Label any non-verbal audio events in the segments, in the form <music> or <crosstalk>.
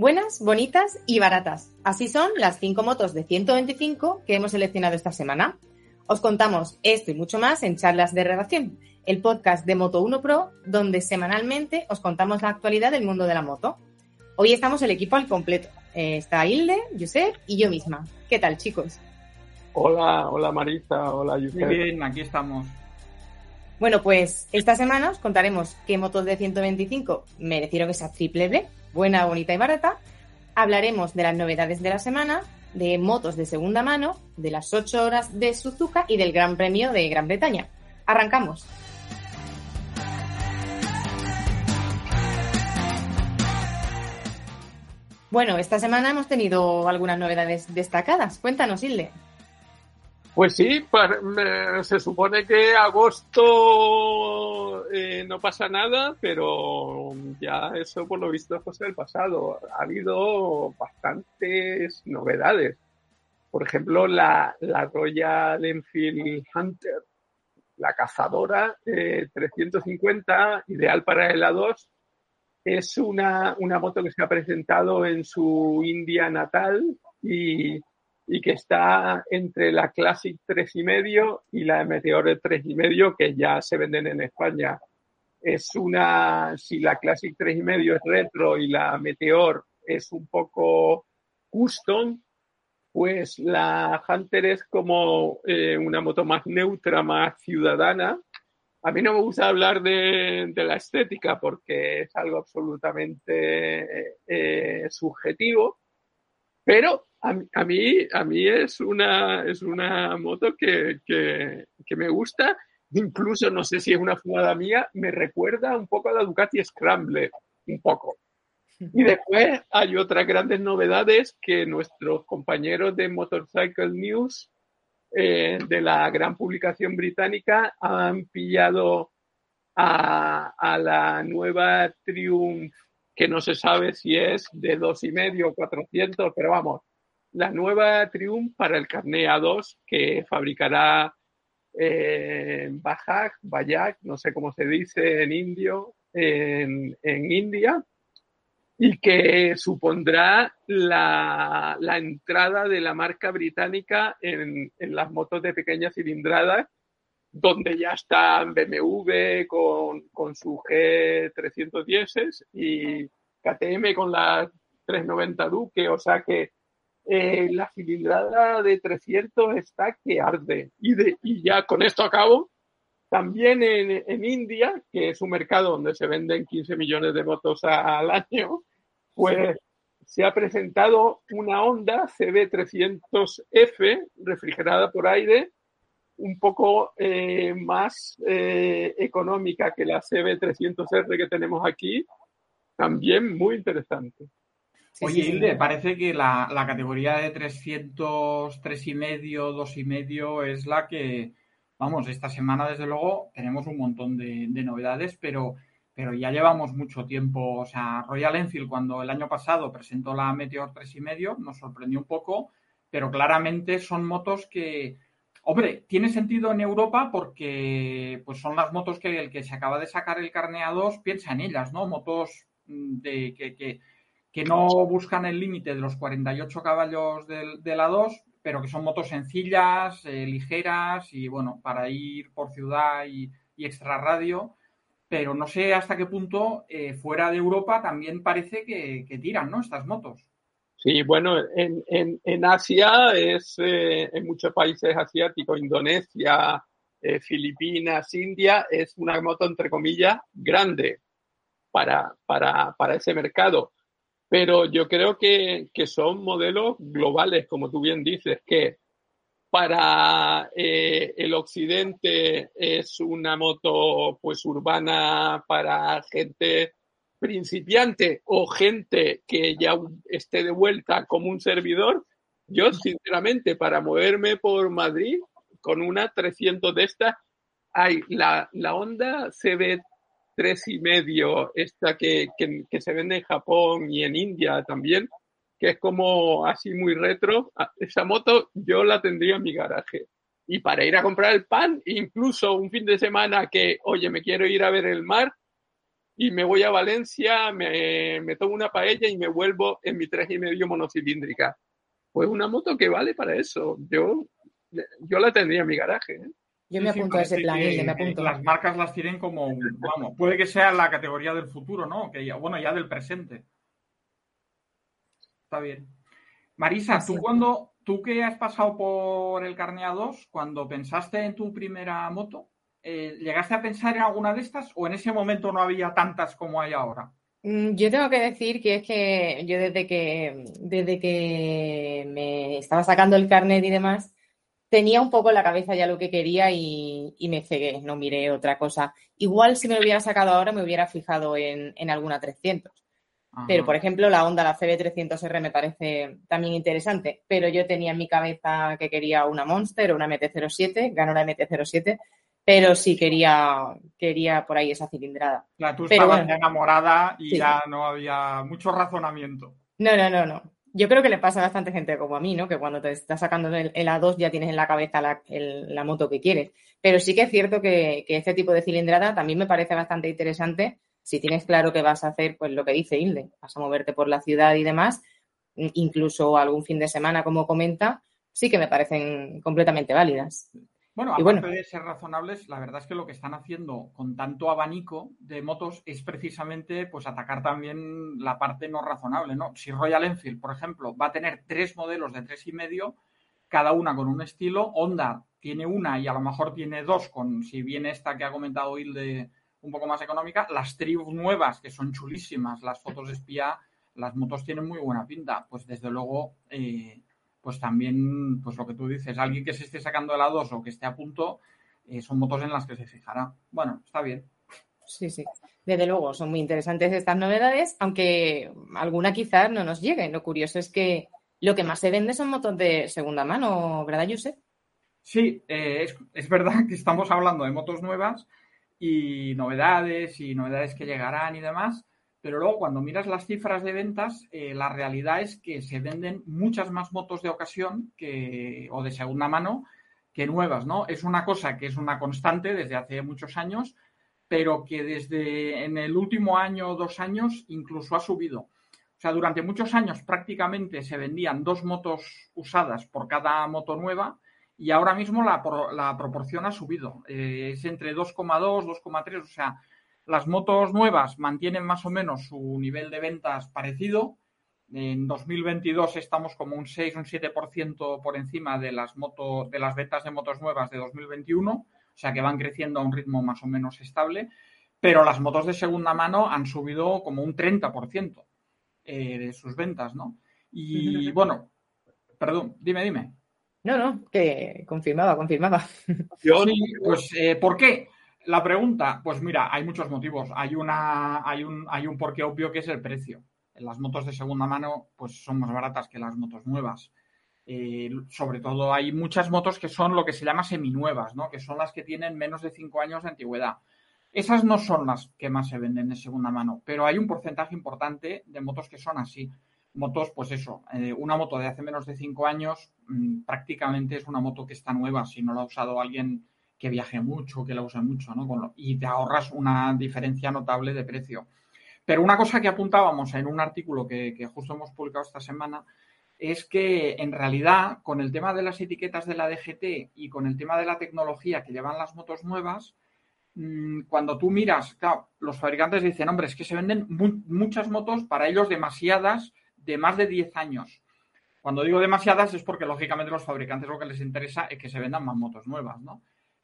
Buenas, bonitas y baratas. Así son las cinco motos de 125 que hemos seleccionado esta semana. Os contamos esto y mucho más en Charlas de Redacción, el podcast de Moto 1 Pro, donde semanalmente os contamos la actualidad del mundo de la moto. Hoy estamos el equipo al completo. Eh, está Hilde, Josep y yo misma. ¿Qué tal, chicos? Hola, hola Marisa, hola Josep. Muy bien, aquí estamos. Bueno, pues esta semana os contaremos qué motos de 125 merecieron esa triple B buena, bonita y barata. Hablaremos de las novedades de la semana, de motos de segunda mano, de las 8 horas de Suzuka y del Gran Premio de Gran Bretaña. Arrancamos. Bueno, esta semana hemos tenido algunas novedades destacadas. Cuéntanos, Hilde. Pues sí, se supone que agosto eh, no pasa nada, pero ya eso por lo visto es cosa del pasado. Ha habido bastantes novedades. Por ejemplo, la, Royal Enfield Hunter, la cazadora 350, eh, ideal para el A2, es una, una moto que se ha presentado en su India natal y y que está entre la Classic 3,5 y la Meteor 3,5 que ya se venden en España. Es una, si la Classic 3,5 es retro y la Meteor es un poco custom, pues la Hunter es como eh, una moto más neutra, más ciudadana. A mí no me gusta hablar de, la estética porque es algo absolutamente eh, subjetivo, pero a, mí, a mí es una, es una moto que, me gusta. Incluso, no sé si es una fumada mía, me recuerda un poco a la Ducati Scrambler, un poco. Y <laughs> después hay otras grandes novedades que nuestros compañeros de Motorcycle News, eh, de la gran publicación británica, han pillado a, a la nueva Triumph que no se sabe si es de dos y medio o 400, pero vamos, la nueva Triumph para el carné A2 que fabricará eh, Bajaj, Bajaj, no sé cómo se dice en indio, en, India, y que supondrá la, entrada de la marca británica en, las motos de pequeña cilindrada, donde ya está BMW con, con su G310 y KTM con la 390 Duque, o sea que eh, la cilindrada de 300 está que arde. Y, de, y ya con esto acabo. También en, en, India, que es un mercado donde se venden 15 millones de motos al año, pues se ha presentado una Honda CB300F refrigerada por aire, un poco eh, más eh, económica que la CB300R que tenemos aquí, también muy interesante. Oye, Hilde, parece que la, categoría de 300, 3,5, 2,5 es la que, vamos, esta semana desde luego tenemos un montón de, novedades, pero, pero ya llevamos mucho tiempo. O sea, Royal Enfield cuando el año pasado presentó la Meteor 3,5 nos sorprendió un poco, pero claramente son motos que, hombre, tiene sentido en Europa porque pues son las motos que el que se acaba de sacar el carne 2 piensa en ellas, ¿no? Motos mm, de que que no buscan el límite de los 48 caballos del, de la 2, pero que son motos sencillas, eh, ligeras y bueno, para ir por ciudad y, extra radio. Pero no sé hasta qué punto eh, fuera de Europa también parece que, tiran, ¿no? Estas motos. Sí, bueno, en, en, Asia es eh, en muchos países asiáticos, Indonesia, Filipinas, India, es una moto entre comillas grande para, para, para ese mercado pero yo creo que, son modelos globales, como tú bien dices, que para eh, el occidente es una moto pues urbana para gente principiante o gente que ya esté de vuelta como un servidor, yo sinceramente para moverme por Madrid con una 300 de estas, hay la, la Honda CB tres y medio, esta que, que, se vende en Japón y en India también, que es como así muy retro. Ah, esa moto yo la tendría en mi garaje. Y para ir a comprar el pan, incluso un fin de semana que, oye, me quiero ir a ver el mar, y me voy a Valencia, me, me tomo una paella y me vuelvo en mi tres y medio monocilíndrica. Pues una moto que vale para eso. Yo, yo la tendría en mi garaje. ¿eh? Yo me apunto a ese plan, me apunto. Las marcas las tienen como, vamos, puede que sea la categoría del futuro, ¿no? Que bueno, ya del presente. Está bien. Marisa, tú cuando, tú que has pasado por el Carnea 2, cuando pensaste en tu primera moto, eh, ¿llegaste a pensar en alguna de estas o en ese momento no había tantas como hay ahora? Mm, yo tengo que decir que es que yo desde que desde que me estaba sacando el carnet y demás, tenía un poco en la cabeza ya lo que quería y, me cegué, no miré otra cosa. Igual si me lo hubiera sacado ahora me hubiera fijado en, alguna 300. Pero, por ejemplo, la Honda, la CB300R me parece también interesante, pero yo tenía en mi cabeza que quería una Monster o una MT-07, ganó la MT-07, pero sí quería, quería por ahí esa cilindrada. La tú estabas enamorada y ya no había mucho razonamiento. No, no, no, no. Yo creo que le pasa a bastante gente como a mí, ¿no? Que cuando te estás sacando el, A2 ya tienes en la cabeza la, moto que quieres. Pero sí que es cierto que, este tipo de cilindrada también me parece bastante interesante si tienes claro que vas a hacer, pues lo que dice Hilde, vas a moverte por la ciudad y demás, incluso algún fin de semana, como comenta, sí que me parecen completamente válidas. Bueno, aparte de ser razonables, la verdad es que lo que están haciendo con tanto abanico de motos es precisamente pues atacar también la parte no razonable, ¿no? Si Royal Enfield, por ejemplo, va a tener tres modelos de tres y medio, cada una con un estilo, Honda tiene una y a lo mejor tiene dos, con si viene esta que ha comentado Hilde un poco más económica, las Triumph nuevas, que son chulísimas, las fotos de espía, las motos tienen muy buena pinta, pues desde luego eh, pues también, pues lo que tú dices, alguien que se esté sacando el A2 o que esté a punto, eh, son motos en las que se fijará. Bueno, está bien. Sí, sí. Desde luego, son muy interesantes estas novedades, aunque alguna quizás no nos llegue. Lo curioso es que lo que más se vende son motos de segunda mano, ¿verdad, Josep? Sí, eh, es, es, verdad que estamos hablando de motos nuevas y novedades y novedades que llegarán y demás, pero luego cuando miras las cifras de ventas, eh, la realidad es que se venden muchas más motos de ocasión que, o de segunda mano que nuevas, ¿no? Es una cosa que es una constante desde hace muchos años, pero que desde en el último año o dos años incluso ha subido. O sea, durante muchos años prácticamente se vendían dos motos usadas por cada moto nueva y ahora mismo la, la proporción ha subido. Eh, es entre 2,2, 2,3, o sea, las motos nuevas mantienen más o menos su nivel de ventas parecido. En 2022 estamos como un 6, un 7% por encima de las, motos, de las ventas de motos nuevas de 2021, o sea que van creciendo a un ritmo más o menos estable, pero las motos de segunda mano han subido como un 30% eh, de sus ventas, ¿no? Y bueno, perdón, dime, dime. No, no, que confirmaba, confirmaba. Yo, pues, eh, ¿por qué? La pregunta, pues mira, hay muchos motivos. Hay, una, hay, un, hay un porqué obvio que es el precio. Las motos de segunda mano pues son más baratas que las motos nuevas. Eh, sobre todo hay muchas motos que son lo que se llama seminuevas, ¿no? que son las que tienen menos de cinco años de antigüedad. Esas no son las que más se venden de segunda mano, pero hay un porcentaje importante de motos que son así. Motos, pues eso, eh, una moto de hace menos de cinco años mm, prácticamente es una moto que está nueva. Si no la ha usado alguien que viaje mucho, que la use mucho, ¿no? y te ahorras una diferencia notable de precio. Pero una cosa que apuntábamos en un artículo que, justo hemos publicado esta semana es que en realidad con el tema de las etiquetas de la DGT y con el tema de la tecnología que llevan las motos nuevas, mm, cuando tú miras, claro, los fabricantes dicen, hombre, es que se venden muchas motos, para ellos demasiadas, de más de 10 años. Cuando digo demasiadas es porque lógicamente los fabricantes lo que les interesa es que se vendan más motos nuevas, ¿no?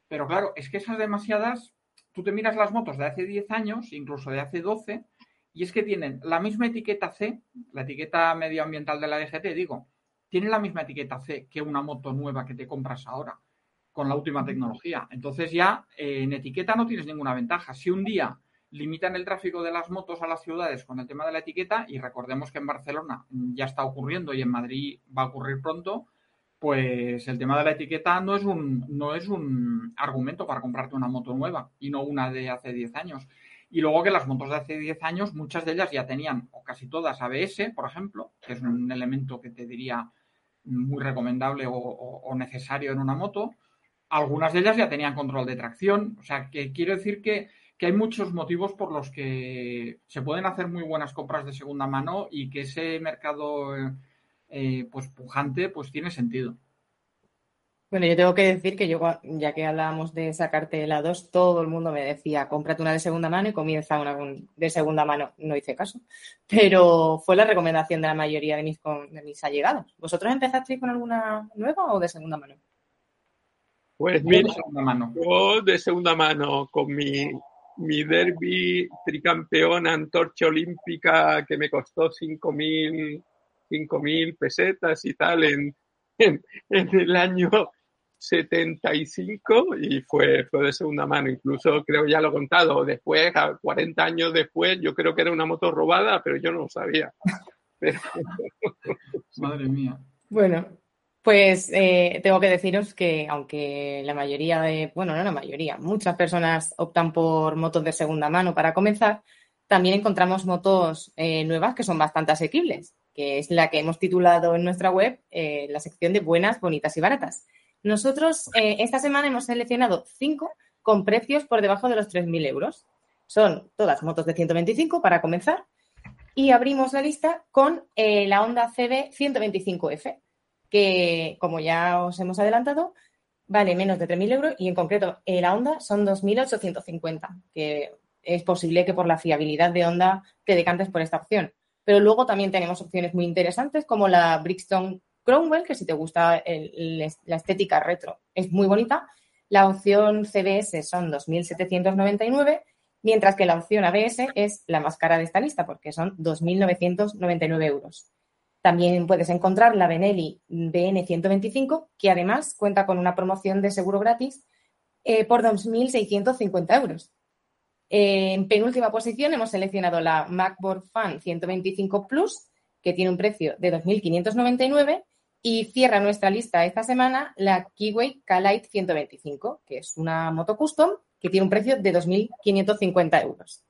Pero claro, es que esas demasiadas, tú te miras las motos de hace 10 años, incluso de hace 12, y es que tienen la misma etiqueta C, la etiqueta medioambiental de la DGT, digo, tienen la misma etiqueta C que una moto nueva que te compras ahora, con la última tecnología. Entonces ya eh, en etiqueta no tienes ninguna ventaja. Si un día limitan el tráfico de las motos a las ciudades con el tema de la etiqueta y recordemos que en Barcelona ya está ocurriendo y en Madrid va a ocurrir pronto, pues el tema de la etiqueta no es un, no es un argumento para comprarte una moto nueva y no una de hace 10 años. Y luego que las motos de hace 10 años, muchas de ellas ya tenían, o casi todas, ABS, por ejemplo, que es un elemento que te diría muy recomendable o, necesario en una moto. Algunas de ellas ya tenían control de tracción. O sea, que quiero decir que, hay muchos motivos por los que se pueden hacer muy buenas compras de segunda mano y que ese mercado eh, pues pujante pues tiene sentido. Bueno, yo tengo que decir que yo, ya que hablábamos de sacarte la 2, todo el mundo me decía, cómprate una de segunda mano y comienza una de segunda mano. No hice caso, pero fue la recomendación de la mayoría de mis, de mis allegados. ¿Vosotros empezasteis con alguna nueva o de segunda mano? Pues mira, de segunda mano. yo de segunda mano con mi, mi derby tricampeón antorcha olímpica que me costó 5.000 mil pesetas y tal en, <laughs> en, el año 75 y fue, fue de segunda mano. Incluso creo ya lo he contado. Después, 40 años después, yo creo que era una moto robada, pero yo no lo sabía. <laughs> Madre mía. Bueno, pues eh, tengo que deciros que aunque la mayoría de, bueno, no la mayoría, muchas personas optan por motos de segunda mano para comenzar, también encontramos motos eh, nuevas que son bastante asequibles, que es la que hemos titulado en nuestra web eh, la sección de buenas, bonitas y baratas. Nosotros eh, esta semana hemos seleccionado cinco con precios por debajo de los 3.000 euros. Son todas motos de 125 para comenzar. Y abrimos la lista con eh, la Honda CB 125F, que como ya os hemos adelantado, vale menos de 3.000 euros y en concreto la Honda son 2.850, que es posible que por la fiabilidad de Honda te decantes por esta opción. Pero luego también tenemos opciones muy interesantes como la Brixton Cromwell, que si te gusta la estética retro es muy bonita. La opción CBS son 2.799, mientras que la opción ABS es la más cara de esta lista porque son 2.999 euros. También puedes encontrar la Benelli BN125, que además cuenta con una promoción de seguro gratis eh, por 2.650 euros. En penúltima posición hemos seleccionado la MacBook Fan 125 Plus, que tiene un precio de 2.599 y cierra nuestra lista esta semana la Kiwi K-Lite 125, que es una moto custom que tiene un precio de 2.550 euros.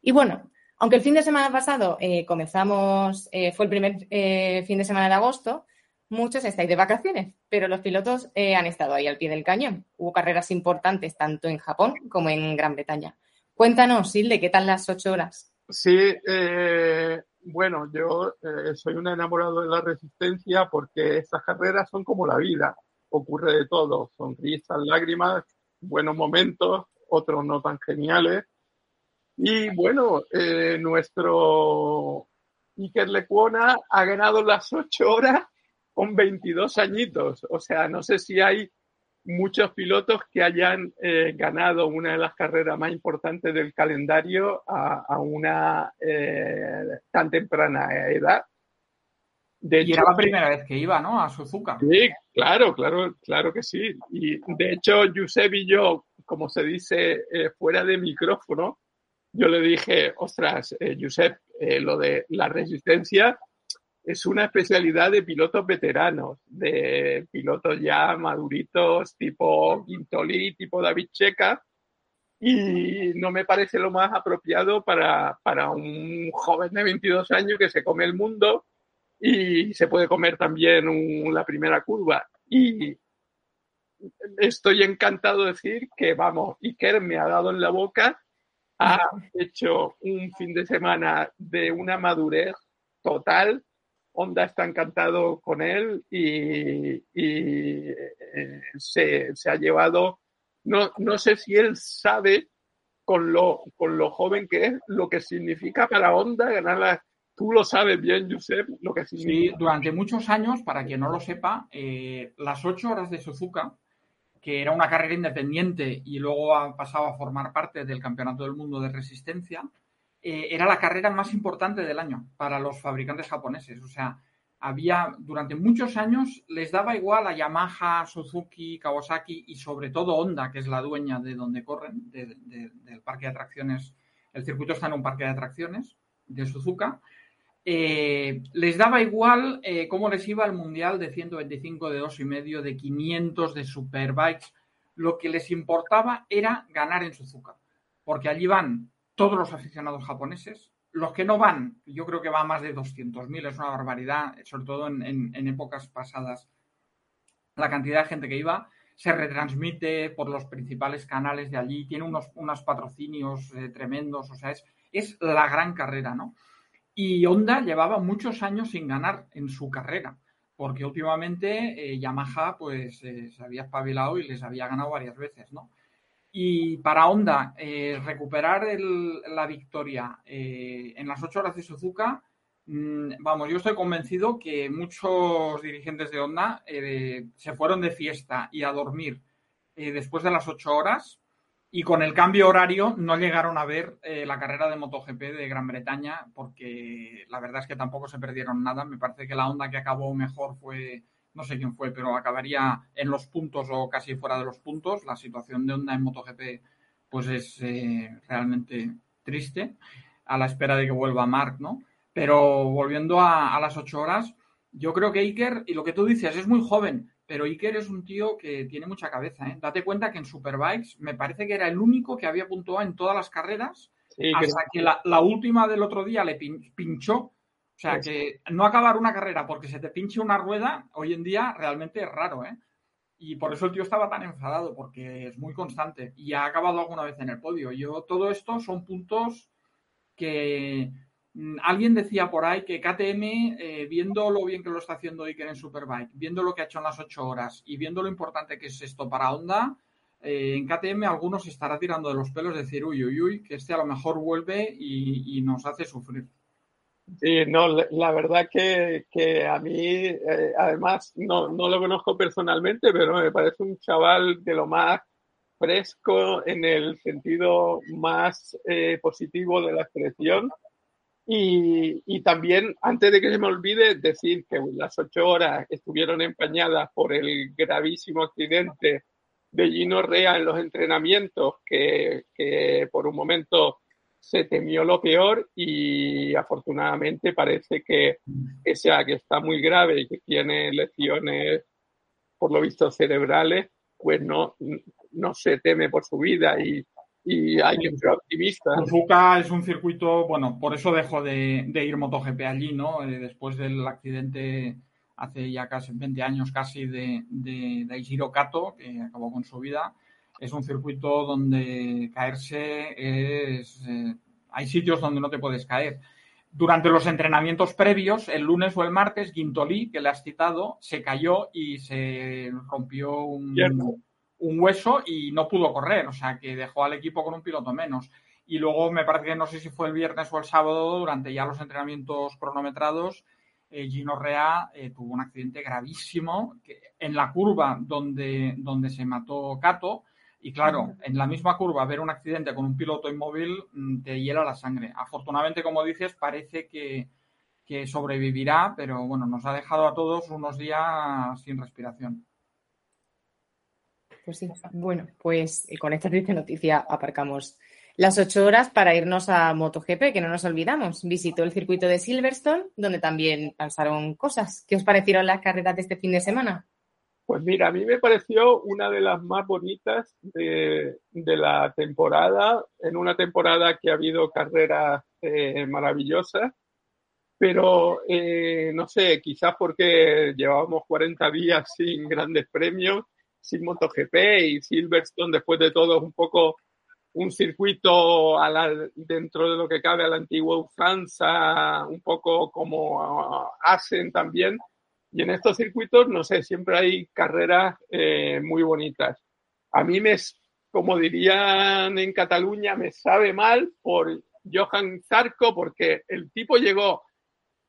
Y bueno, aunque el fin de semana pasado eh, comenzamos, eh, fue el primer eh, fin de semana de agosto, muchos estáis de vacaciones, pero los pilotos han estado ahí al pie del cañón. Hubo carreras importantes tanto en Japón como en Gran Bretaña. Cuéntanos, Silde, ¿qué tal las ocho horas? Sí, bueno, yo eh, soy un enamorado de la resistencia porque estas carreras son como la vida, ocurre de todo, sonrisas, lágrimas, buenos momentos, otros no tan geniales. Y bueno, eh, nuestro Iker Lecuona ha ganado las ocho horas con 22 añitos. O sea, no sé si hay muchos pilotos que hayan eh, ganado una de las carreras más importantes del calendario a, una eh, tan temprana edad. De y era la primera vez que iba, ¿no? A Suzuka. Sí, claro, claro, claro que sí. Y de hecho, Josep y yo, como se dice eh, fuera de micrófono, yo le dije, ostras, Josep, lo de la resistencia es una especialidad de pilotos veteranos, de pilotos ya maduritos, tipo Quintoli, tipo David Checa, y no me parece lo más apropiado para, para un joven de 22 años que se come el mundo y se puede comer también la primera curva. Y estoy encantado de decir que, vamos, Iker me ha dado en la boca, ha hecho un fin de semana de una madurez total Honda está encantado con él y, eh, se, ha llevado, no, no sé si él sabe con lo, con lo joven que es, lo que significa para Honda ganar la... Tú lo sabes bien, Josep, lo que significa. Sí, durante muchos años, para quien no lo sepa, eh, las ocho horas de Suzuka, que era una carrera independiente y luego ha pasado a formar parte del Campeonato del Mundo de Resistencia, eh, era la carrera más importante del año para los fabricantes japoneses. O sea, había durante muchos años les daba igual a Yamaha, Suzuki, Kawasaki y sobre todo Honda, que es la dueña de donde corren, del parque de atracciones el circuito está en un parque de atracciones de Suzuka. Eh, les daba igual eh, cómo les iba el mundial de 125, de dos y medio, de 500, de superbikes. Lo que les importaba era ganar en Suzuka, porque allí van todos los aficionados japoneses. Los que no van, yo creo que va más de 200.000, es una barbaridad, sobre todo en, épocas pasadas. La cantidad de gente que iba se retransmite por los principales canales de allí, tiene unos, patrocinios eh, tremendos, o sea, es, es la gran carrera, ¿no? Y Honda llevaba muchos años sin ganar en su carrera, porque últimamente eh, Yamaha pues eh, se había espabilado y les había ganado varias veces, ¿no? Y para Honda, eh, recuperar la victoria eh, en las ocho horas de Suzuka, mm, vamos, yo estoy convencido que muchos dirigentes de Honda eh, se fueron de fiesta y a dormir después de las ocho horas y con el cambio horario no llegaron a ver la carrera de MotoGP de Gran Bretaña porque la verdad es que tampoco se perdieron nada. Me parece que la Honda que acabó mejor fue no sé quién fue, pero acabaría en los puntos o casi fuera de los puntos. La situación de Honda en MotoGP pues es eh, realmente triste, a la espera de que vuelva Mark, ¿no? Pero volviendo a, las ocho horas, yo creo que Iker, y lo que tú dices, es muy joven, pero Iker es un tío que tiene mucha cabeza, ¿eh? Date cuenta que en Superbikes me parece que era el único que había puntuado en todas las carreras, hasta que, la, la, última del otro día le pinchó o sea, que no acabar una carrera porque se te pinche una rueda, hoy en día realmente es raro, ¿eh? Y por eso el tío estaba tan enfadado, porque es muy constante y ha acabado alguna vez en el podio. Yo, todo esto son puntos que mm, alguien decía por ahí que KTM, eh, viendo lo bien que lo está haciendo Iker en Superbike, viendo lo que ha hecho en las ocho horas y viendo lo importante que es esto para Honda, eh, en KTM algunos se estará tirando de los pelos, decir, uy, uy, uy, que este a lo mejor vuelve y nos hace sufrir. Sí, no, la verdad que, que a mí, eh, además, no, no lo conozco personalmente, pero me parece un chaval de lo más fresco en el sentido más eh, positivo de la expresión. Y, y, también, antes de que se me olvide, decir que las ocho horas estuvieron empañadas por el gravísimo accidente de Gino Rea en los entrenamientos, que, que por un momento se temió lo peor y afortunadamente parece que ese que está muy grave y que tiene lesiones, por lo visto, cerebrales, pues no, no se teme por su vida y, hay que ser optimista. Suzuka es un circuito, bueno, por eso dejó de, ir MotoGP allí, ¿no? Eh, después del accidente hace ya casi 20 años casi de, de, de Kato, que acabó con su vida es un circuito donde caerse es... Eh, hay sitios donde no te puedes caer. Durante los entrenamientos previos, el lunes o el martes, Gintolí, que le has citado, se cayó y se rompió un, un, hueso y no pudo correr, o sea que dejó al equipo con un piloto menos. Y luego me parece que no sé si fue el viernes o el sábado, durante ya los entrenamientos cronometrados, eh, Gino Rea eh, tuvo un accidente gravísimo que en la curva donde, donde se mató Cato y claro, en la misma curva ver un accidente con un piloto inmóvil mm, te hiela la sangre. Afortunadamente, como dices, parece que, sobrevivirá, pero bueno, nos ha dejado a todos unos días sin respiración. Pues sí, bueno, pues con esta triste noticia aparcamos las ocho horas para irnos a MotoGP, que no nos olvidamos. Visitó el circuito de Silverstone, donde también pasaron cosas. ¿Qué os parecieron las carreras de este fin de semana? Pues mira, a mí me pareció una de las más bonitas de, la temporada, en una temporada que ha habido carreras eh, maravillosas, pero eh, no sé, quizás porque llevábamos 40 días sin grandes premios, sin MotoGP y Silverstone, después de todo, un poco un circuito dentro de lo que cabe a la antigua usanza, un poco como hacen también y en estos circuitos, no sé, siempre hay carreras eh, muy bonitas. A mí me, como dirían en Cataluña, me sabe mal por Johan Zarco porque el tipo llegó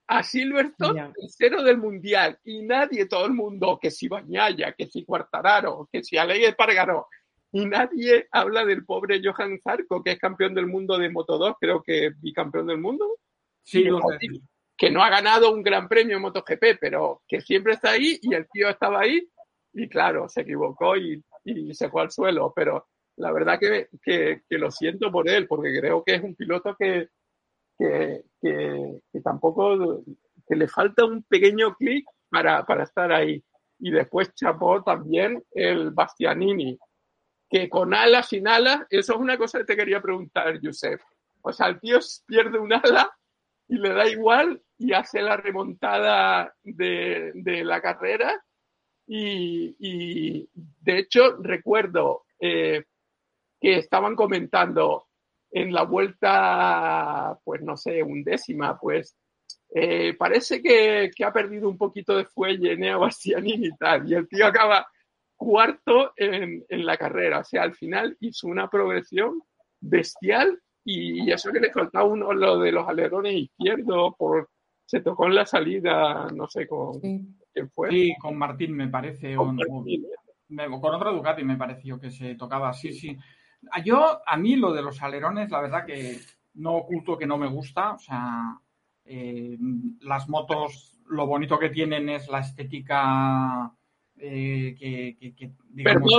a Silverstone cero del mundial y nadie, todo el mundo, que si Bañaya, que si Cuartararo, que si Aleix Pargaró, y nadie habla del pobre Johan Zarco, que es campeón del mundo de Moto 2, creo que bicampeón del mundo. Sí, que no ha ganado un gran premio en MotoGP, pero que siempre está ahí y el tío estaba ahí y claro, se equivocó y, se fue al suelo, pero la verdad que, que, lo siento por él, porque creo que es un piloto que, que, que tampoco, que le falta un pequeño clic para, para estar ahí. Y después chapó también el Bastianini, que con alas, sin alas, eso es una cosa que te quería preguntar, Josep. O sea, el tío pierde un ala y le da igual y hace la remontada de, de la carrera. Y, y, de hecho, recuerdo eh, que estaban comentando en la vuelta, pues no sé, undécima, pues eh, parece que, que, ha perdido un poquito de fuelle Nea <laughs> Bastianini y tal. Y el tío acaba cuarto en, en, la carrera. O sea, al final hizo una progresión bestial y, eso que le faltaba uno, lo de los alerones izquierdos, por, se tocó en la salida, no sé con quién fue. Sí, con Martín me parece. Con, con otro Ducati me pareció que se tocaba. Sí, sí. Yo, a mí lo de los alerones, la verdad que no oculto que no me gusta. O sea, eh, las motos, lo bonito que tienen es la estética eh, que, que, digamos,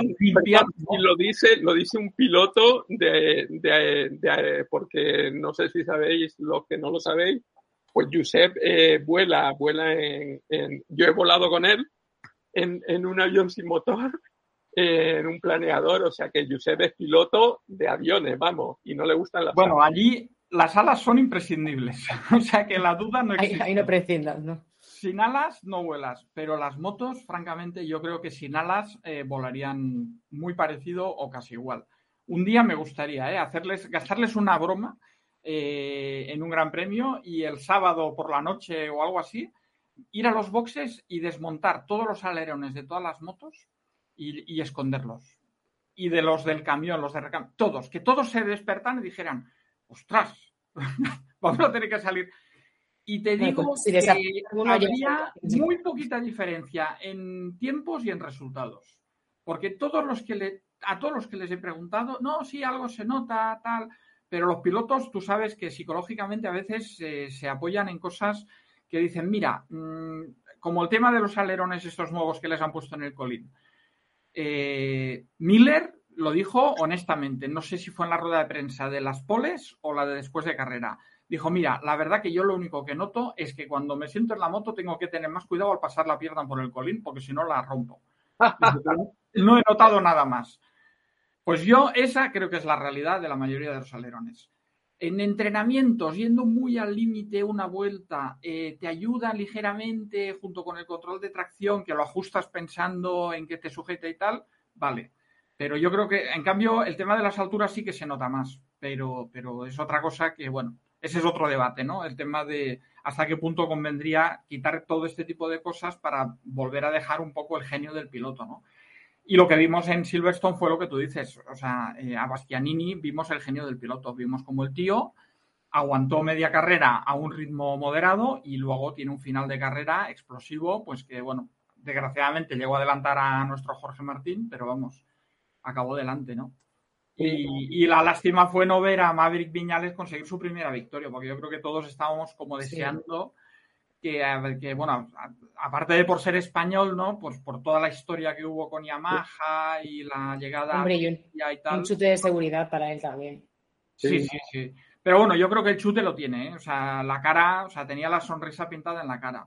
lo dice, lo dice un piloto de, de, porque no sé si sabéis, lo que no lo sabéis, pues Josep eh, vuela, vuela en, yo he volado con él en, en un avión sin motor, en un planeador, o sea que Josep es piloto de aviones, vamos, y no le gustan las Bueno, allí las alas son imprescindibles. <laughs> o sea que la duda no existe. Ahí, no prescindas, ¿no? Sin alas no vuelas, pero las motos, francamente, yo creo que sin alas eh, volarían muy parecido o casi igual. Un día me gustaría ¿eh? hacerles, gastarles una broma eh, en un gran premio y el sábado por la noche o algo así, ir a los boxes y desmontar todos los alerones de todas las motos y, y esconderlos. Y de los del camión, los de recambio, todos, que todos se despertan y dijeran, ostras, <laughs> vamos a tener que salir. Y te digo que habría muy poquita diferencia en tiempos y en resultados. Porque todos los que le, a todos los que les he preguntado, no, sí, algo se nota, tal, pero los pilotos, tú sabes que psicológicamente a veces eh, se apoyan en cosas que dicen, mira, mmm, como el tema de los alerones estos nuevos que les han puesto en el colín. Eh, Miller lo dijo honestamente, no sé si fue en la rueda de prensa de las poles o la de después de carrera. Dijo, mira, la verdad que yo lo único que noto es que cuando me siento en la moto tengo que tener más cuidado al pasar la pierna por el colín, porque si no la rompo. <laughs> no he notado nada más. Pues yo esa creo que es la realidad de la mayoría de los alerones. En entrenamientos, yendo muy al límite una vuelta, eh, te ayuda ligeramente junto con el control de tracción, que lo ajustas pensando en que te sujeta y tal, vale. Pero yo creo que, en cambio, el tema de las alturas sí que se nota más, pero, pero es otra cosa que, bueno, ese es otro debate, ¿no? El tema de hasta qué punto convendría quitar todo este tipo de cosas para volver a dejar un poco el genio del piloto, ¿no? Y lo que vimos en Silverstone fue lo que tú dices, o sea, eh, a Bastianini vimos el genio del piloto, vimos como el tío aguantó media carrera a un ritmo moderado y luego tiene un final de carrera explosivo, pues que, bueno, desgraciadamente llegó a adelantar a nuestro Jorge Martín, pero vamos, acabó delante, ¿no? Y, la lástima fue no ver a Maverick Viñales conseguir su primera victoria, porque yo creo que todos estábamos como deseando que, que, bueno, aparte de por ser español, ¿no? Pues por toda la historia que hubo con Yamaha y la llegada Hombre, y un, y tal. Un chute de seguridad para él también. Sí, sí, sí. Pero bueno, yo creo que el chute lo tiene, ¿eh? O sea, la cara, o sea, tenía la sonrisa pintada en la cara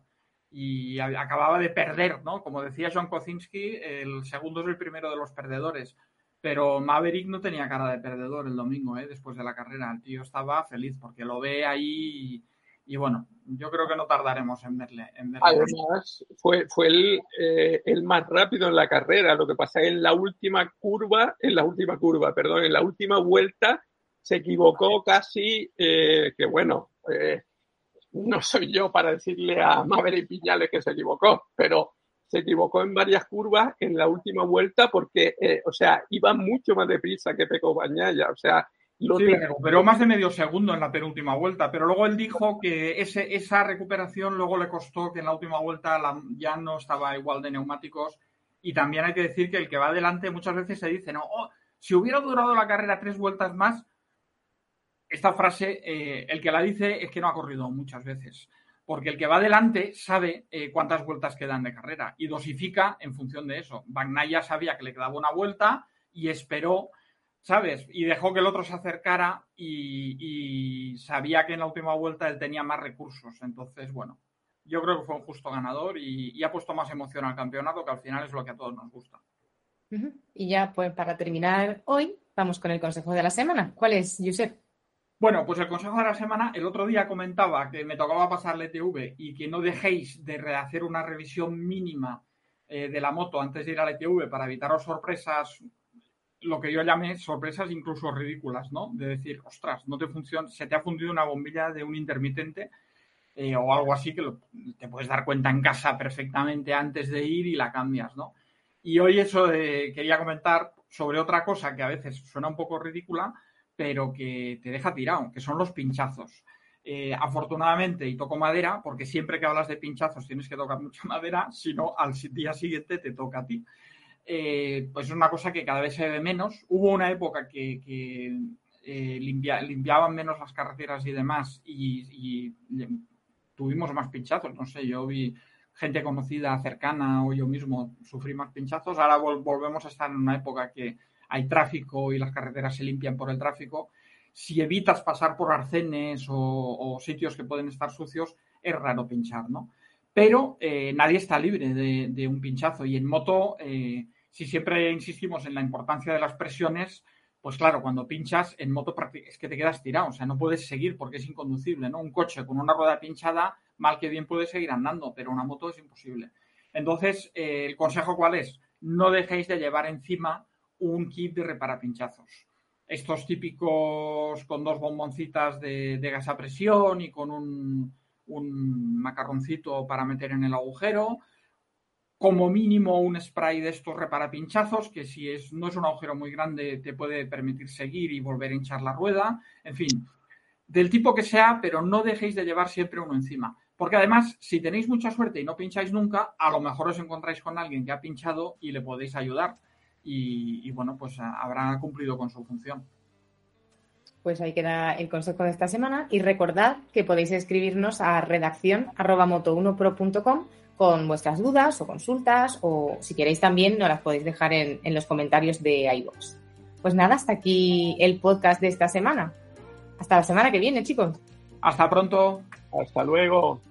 y acababa de perder, ¿no? Como decía John Kocinski, el segundo es el primero de los perdedores. Pero Maverick no tenía cara de perdedor el domingo, ¿eh? después de la carrera. El tío estaba feliz porque lo ve ahí y, bueno, yo creo que no tardaremos en verle. Además, fue, fue el, eh, el, más rápido en la carrera. Lo que pasa es en la última curva, en la última curva, perdón, en la última vuelta se equivocó casi, eh, que bueno, eh, no soy yo para decirle a Maverick Piñales que se equivocó, pero se equivocó en varias curvas en la última vuelta porque, o sea, iba mucho más deprisa que Peco Bañaya, o sea... Lo sí, recuperó más de medio segundo en la penúltima vuelta, pero luego él dijo que ese, esa recuperación luego le costó que en la última vuelta la, ya no estaba igual de neumáticos. Y también hay que decir que el que va adelante muchas veces se dice, no, oh, si hubiera durado la carrera tres vueltas más, esta frase, eh, el que la dice es que no ha corrido muchas veces, porque el que va adelante sabe eh, cuántas vueltas quedan de carrera y dosifica en función de eso. Bagnaya sabía que le quedaba una vuelta y esperó ¿sabes? Y dejó que el otro se acercara y, sabía que en la última vuelta él tenía más recursos. Entonces, bueno, yo creo que fue un justo ganador y, ha puesto más emoción al campeonato, que al final es lo que a todos nos gusta. Y ya, pues para terminar hoy, vamos con el consejo de la semana. ¿Cuál es, Josep? Bueno, pues el consejo de la semana, el otro día comentaba que me tocaba pasar el ETV y que no dejéis de rehacer una revisión mínima eh, de la moto antes de ir al ETV para evitaros sorpresas lo que yo llamé sorpresas incluso ridículas, ¿no? De decir, ostras, no te funciona, se te ha fundido una bombilla de un intermitente eh, o algo así que te puedes dar cuenta en casa perfectamente antes de ir y la cambias, ¿no? Y hoy eso quería comentar sobre otra cosa que a veces suena un poco ridícula, pero que te deja tirado, que son los pinchazos. Eh, afortunadamente, y toco madera, porque siempre que hablas de pinchazos tienes que tocar mucha <laughs> madera, si no, al día siguiente te toca a ti. Eh, pues es una cosa que cada vez se ve menos. Hubo una época que, eh, limpiaban menos las carreteras y demás y, tuvimos más pinchazos. No sé, yo vi gente conocida, cercana o yo mismo sufrí más pinchazos. Ahora volvemos a estar en una época que hay tráfico y las carreteras se limpian por el tráfico. Si evitas pasar por arcenes o, sitios que pueden estar sucios, es raro pinchar, ¿no? Pero eh, nadie está libre de, un pinchazo y en moto si siempre insistimos en la importancia de las presiones, pues claro, cuando pinchas en moto es que te quedas tirado, o sea, no puedes seguir porque es inconducible, ¿no? Un coche con una rueda pinchada, mal que bien puede seguir andando, pero una moto es imposible. Entonces, eh, el consejo cuál es? No dejéis de llevar encima un kit de reparapinchazos. Estos típicos con dos bomboncitas de, gas a presión y con un, un macarroncito para meter en el agujero, como mínimo un spray de estos repara pinchazos, que si es, no es un agujero muy grande te puede permitir seguir y volver a hinchar la rueda. En fin, del tipo que sea, pero no dejéis de llevar siempre uno encima. Porque además, si tenéis mucha suerte y no pincháis nunca, a lo mejor os encontráis con alguien que ha pinchado y le podéis ayudar. Y, bueno, pues habrá cumplido con su función. Pues ahí queda el consejo de esta semana. Y recordad que podéis escribirnos a redacción moto1pro.com con vuestras dudas o consultas o si queréis también nos las podéis dejar en, los comentarios de iVoox. Pues nada, hasta aquí el podcast de esta semana. Hasta la semana que viene, chicos. Hasta pronto. Hasta luego.